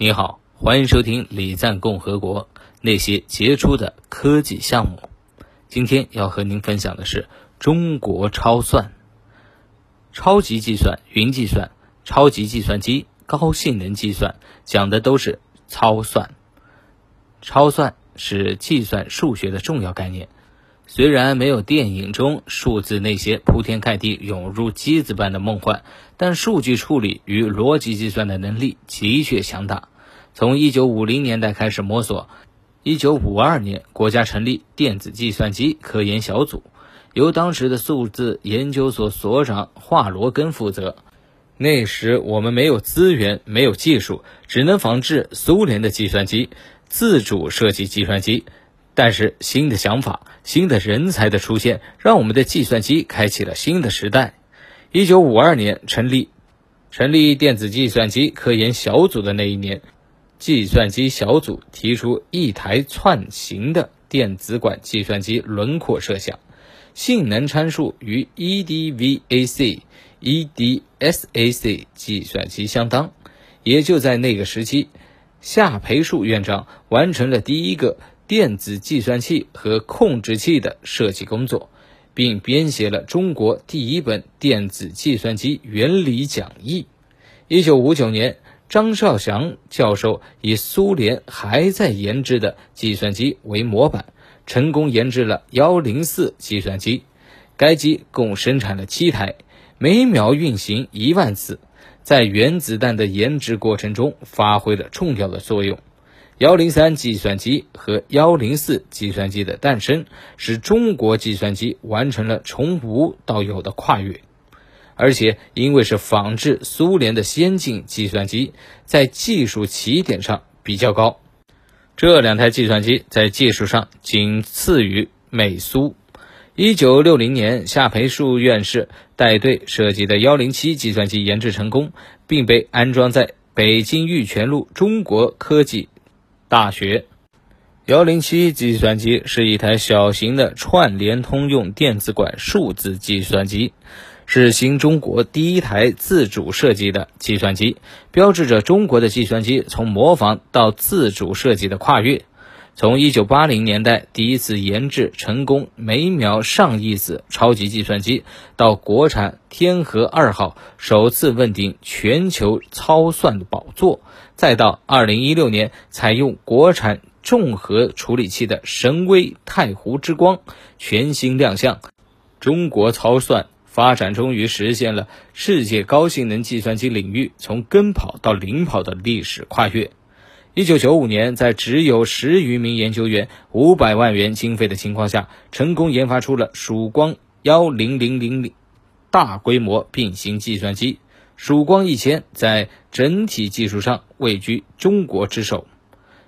你好，欢迎收听李赞共和国那些杰出的科技项目。今天要和您分享的是中国超算、超级计算、云计算、超级计算机、高性能计算，讲的都是超算。超算是计算数学的重要概念。虽然没有电影中数字那些铺天盖地涌入机子般的梦幻，但数据处理与逻辑计算的能力的确强大。从1950年代开始摸索，1952年国家成立电子计算机科研小组，由当时的数字研究所所长华罗庚负责。那时我们没有资源，没有技术，只能仿制苏联的计算机，自主设计计算机。但是新的想法、新的人才的出现，让我们的计算机开启了新的时代。一九五二年成立成立电子计算机科研小组的那一年，计算机小组提出一台串行的电子管计算机轮廓设想，性能参数与 EDVAC、EDSAC 计算机相当。也就在那个时期，夏培树院长完成了第一个。电子计算器和控制器的设计工作，并编写了中国第一本电子计算机原理讲义。一九五九年，张少祥教授以苏联还在研制的计算机为模板，成功研制了幺零四计算机。该机共生产了七台，每秒运行一万次，在原子弹的研制过程中发挥了重要的作用。幺零三计算机和幺零四计算机的诞生，使中国计算机完成了从无到有的跨越，而且因为是仿制苏联的先进计算机，在技术起点上比较高。这两台计算机在技术上仅次于美苏。一九六零年，夏培树院士带队设计的幺零七计算机研制成功，并被安装在北京玉泉路中国科技。大学幺零七计算机是一台小型的串联通用电子管数字计算机，是新中国第一台自主设计的计算机，标志着中国的计算机从模仿到自主设计的跨越。从一九八零年代第一次研制成功每秒上亿次超级计算机，到国产天河二号首次问鼎全球超算宝座。再到二零一六年，采用国产综合处理器的神威太湖之光全新亮相，中国超算发展终于实现了世界高性能计算机领域从跟跑到领跑的历史跨越。一九九五年，在只有十余名研究员、五百万元经费的情况下，成功研发出了曙光幺零零零零大规模并行计算机。曙光一千在整体技术上位居中国之首，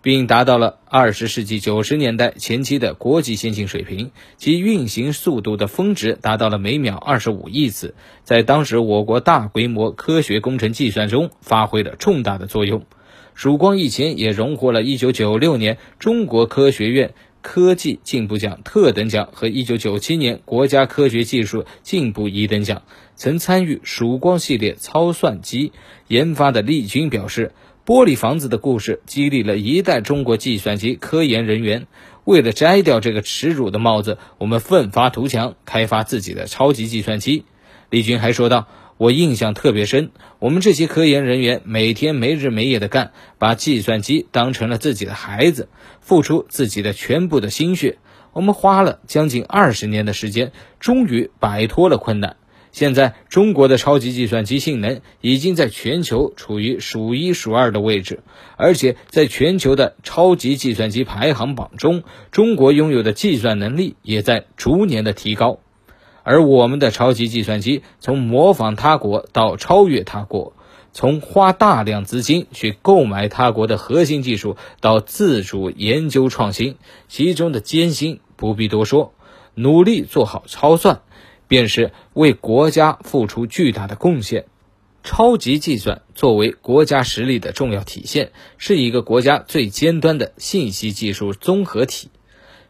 并达到了二十世纪九十年代前期的国际先进水平，其运行速度的峰值达到了每秒二十五亿次，在当时我国大规模科学工程计算中发挥了重大的作用。曙光一千也荣获了一九九六年中国科学院。科技进步奖特等奖和一九九七年国家科学技术进步一等奖，曾参与曙光系列超算机研发的丽君表示：“玻璃房子的故事激励了一代中国计算机科研人员。为了摘掉这个耻辱的帽子，我们奋发图强，开发自己的超级计算机。”丽君还说道。我印象特别深，我们这些科研人员每天没日没夜的干，把计算机当成了自己的孩子，付出自己的全部的心血。我们花了将近二十年的时间，终于摆脱了困难。现在，中国的超级计算机性能已经在全球处于数一数二的位置，而且在全球的超级计算机排行榜中，中国拥有的计算能力也在逐年的提高。而我们的超级计算机从模仿他国到超越他国，从花大量资金去购买他国的核心技术到自主研究创新，其中的艰辛不必多说。努力做好超算，便是为国家付出巨大的贡献。超级计算作为国家实力的重要体现，是一个国家最尖端的信息技术综合体，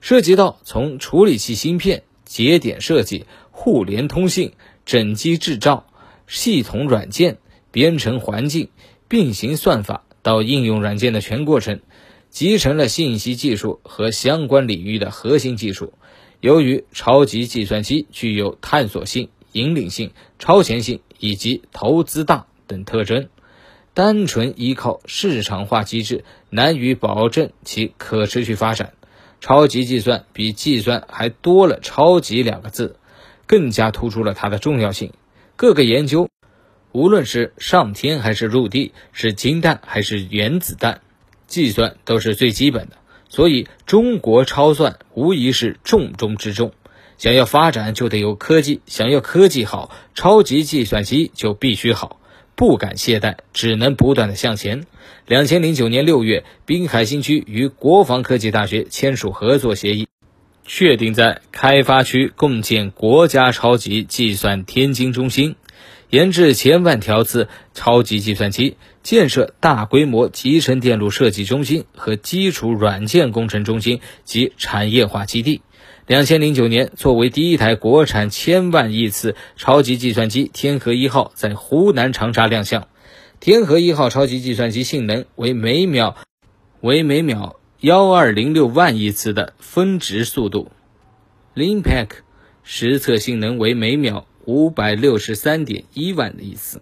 涉及到从处理器芯片、节点设计。互联通信、整机制造、系统软件、编程环境、并行算法、到应用软件的全过程，集成了信息技术和相关领域的核心技术。由于超级计算机具有探索性、引领性、超前性以及投资大等特征，单纯依靠市场化机制难以保证其可持续发展。超级计算比计算还多了“超级”两个字，更加突出了它的重要性。各个研究，无论是上天还是入地，是氢弹还是原子弹，计算都是最基本的。所以，中国超算无疑是重中之重。想要发展，就得有科技；想要科技好，超级计算机就必须好。不敢懈怠，只能不断的向前。两千零九年六月，滨海新区与国防科技大学签署合作协议，确定在开发区共建国家超级计算天津中心。研制千万条次超级计算机，建设大规模集成电路设计中心和基础软件工程中心及产业化基地。两千零九年，作为第一台国产千万亿次超级计算机“天河一号”在湖南长沙亮相。天河一号超级计算机性能为每秒为每秒幺二零六万亿次的峰值速度 l i n p a c k 实测性能为每秒。五百六十三点一万的意思，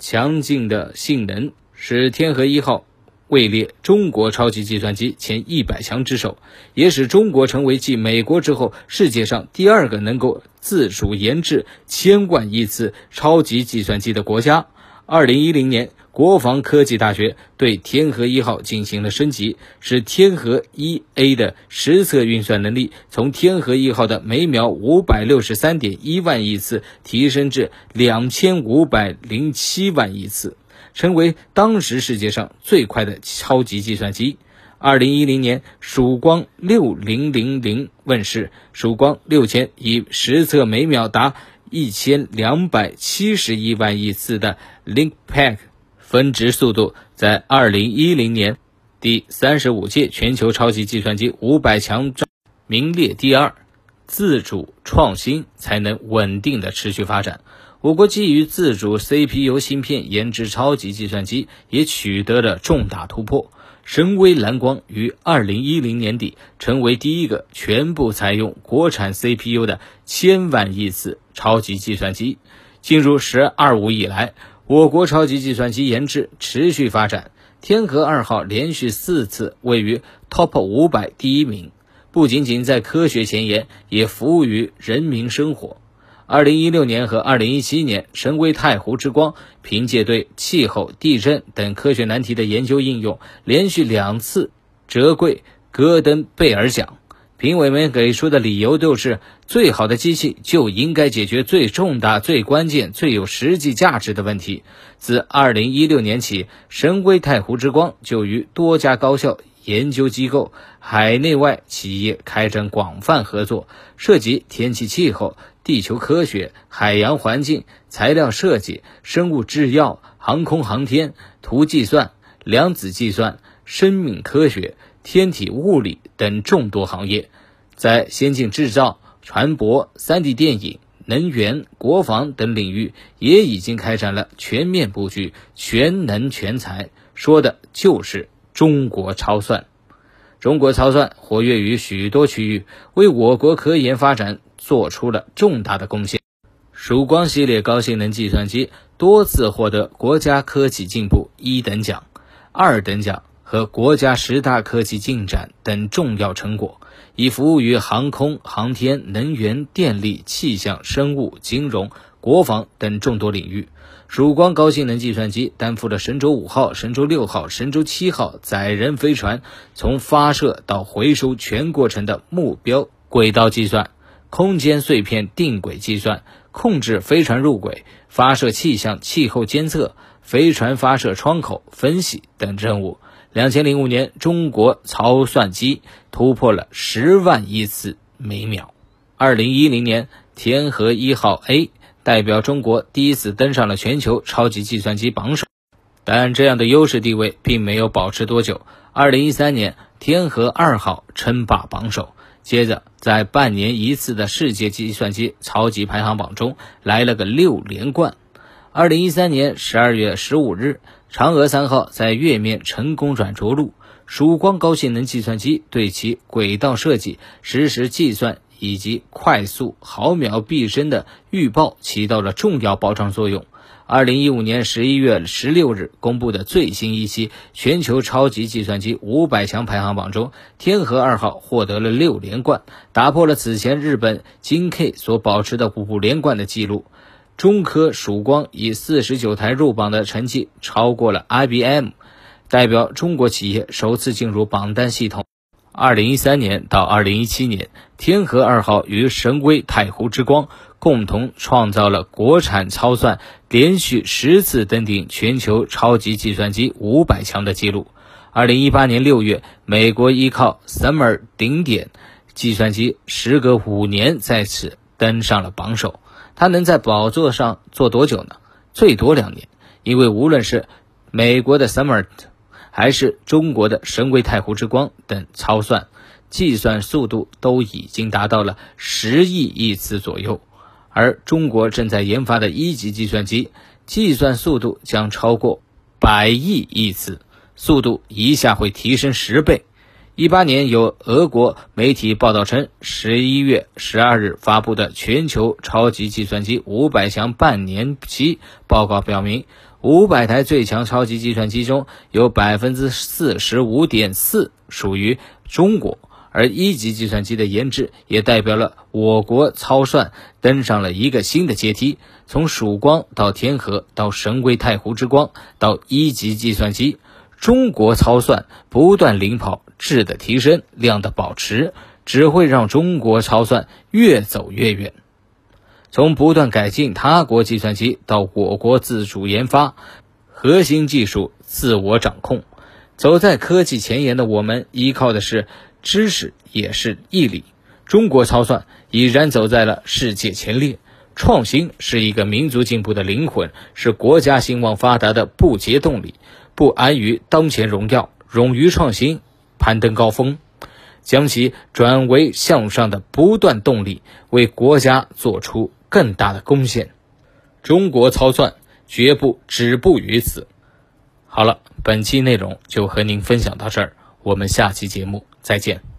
强劲的性能使天河一号位列中国超级计算机前一百强之首，也使中国成为继美国之后世界上第二个能够自主研制千万亿次超级计算机的国家。二零一零年。国防科技大学对天河一号进行了升级，使天河一 A 的实测运算能力从天河一号的每秒五百六十三点一万亿次提升至两千五百零七万亿次，成为当时世界上最快的超级计算机。二零一零年，曙光六零零零问世，曙光六千以实测每秒达一千两百七十亿万亿次的 LinkPack。峰值速度在二零一零年第三十五届全球超级计算机五百强中名列第二。自主创新才能稳定的持续发展。我国基于自主 CPU 芯片研制超级计算机也取得了重大突破。神威蓝光于二零一零年底成为第一个全部采用国产 CPU 的千万亿次超级计算机。进入“十二五”以来。我国超级计算机研制持续发展，天河二号连续四次位于 TOP 五百第一名，不仅仅在科学前沿，也服务于人民生活。二零一六年和二零一七年，神威太湖之光凭借对气候、地震等科学难题的研究应用，连续两次折桂戈登贝尔奖。评委们给出的理由都是：最好的机器就应该解决最重大、最关键、最有实际价值的问题。自2016年起，神威太湖之光就与多家高校、研究机构、海内外企业开展广泛合作，涉及天气气候、地球科学、海洋环境、材料设计、生物制药、航空航天、图计算、量子计算、生命科学。天体物理等众多行业，在先进制造、船舶、3D 电影、能源、国防等领域，也已经开展了全面布局，全能全才，说的就是中国超算。中国超算活跃于许多区域，为我国科研发展做出了重大的贡献。曙光系列高性能计算机多次获得国家科技进步一等奖、二等奖。和国家十大科技进展等重要成果，已服务于航空航天、能源、电力、气象、生物、金融、国防等众多领域。曙光高性能计算机担负了神舟五号、神舟六号、神舟七号载人飞船从发射到回收全过程的目标轨道计算、空间碎片定轨计算、控制飞船入轨、发射气象气候监测、飞船发射窗口分析等任务。两千零五年，中国超算机突破了十万亿次每秒。二零一零年，天河一号 A 代表中国第一次登上了全球超级计算机榜首，但这样的优势地位并没有保持多久。二零一三年，天河二号称霸榜首，接着在半年一次的世界计算机超级排行榜中来了个六连冠。二零一三年十二月十五日。嫦娥三号在月面成功软着陆，曙光高性能计算机对其轨道设计、实时计算以及快速毫秒毕升的预报起到了重要保障作用。二零一五年十一月十六日公布的最新一期全球超级计算机五百强排行榜中，天河二号获得了六连冠，打破了此前日本金 K 所保持的五连冠的记录。中科曙光以四十九台入榜的成绩超过了 IBM，代表中国企业首次进入榜单系统。二零一三年到二零一七年，天河二号与神龟太湖之光共同创造了国产超算连续十次登顶全球超级计算机五百强的记录。二零一八年六月，美国依靠 Summer 顶点计算机，时隔五年再次登上了榜首。他能在宝座上坐多久呢？最多两年，因为无论是美国的 Summer。还是中国的神龟太湖之光等超算计算速度都已经达到了十亿亿次左右，而中国正在研发的一级计算机计算速度将超过百亿亿次，速度一下会提升十倍。一八年有俄国媒体报道称，十一月十二日发布的全球超级计算机五百强半年期报告表明。五百台最强超级计算机中有百分之四十五点四属于中国，而一级计算机的研制也代表了我国超算登上了一个新的阶梯。从曙光到天河，到神龟太湖之光，到一级计算机，中国超算不断领跑，质的提升，量的保持，只会让中国超算越走越远。从不断改进他国计算机到我国自主研发，核心技术自我掌控，走在科技前沿的我们，依靠的是知识，也是毅力。中国超算已然走在了世界前列。创新是一个民族进步的灵魂，是国家兴旺发达的不竭动力。不安于当前荣耀，勇于创新，攀登高峰。将其转为向上的不断动力，为国家做出更大的贡献。中国操算绝不止步于此。好了，本期内容就和您分享到这儿，我们下期节目再见。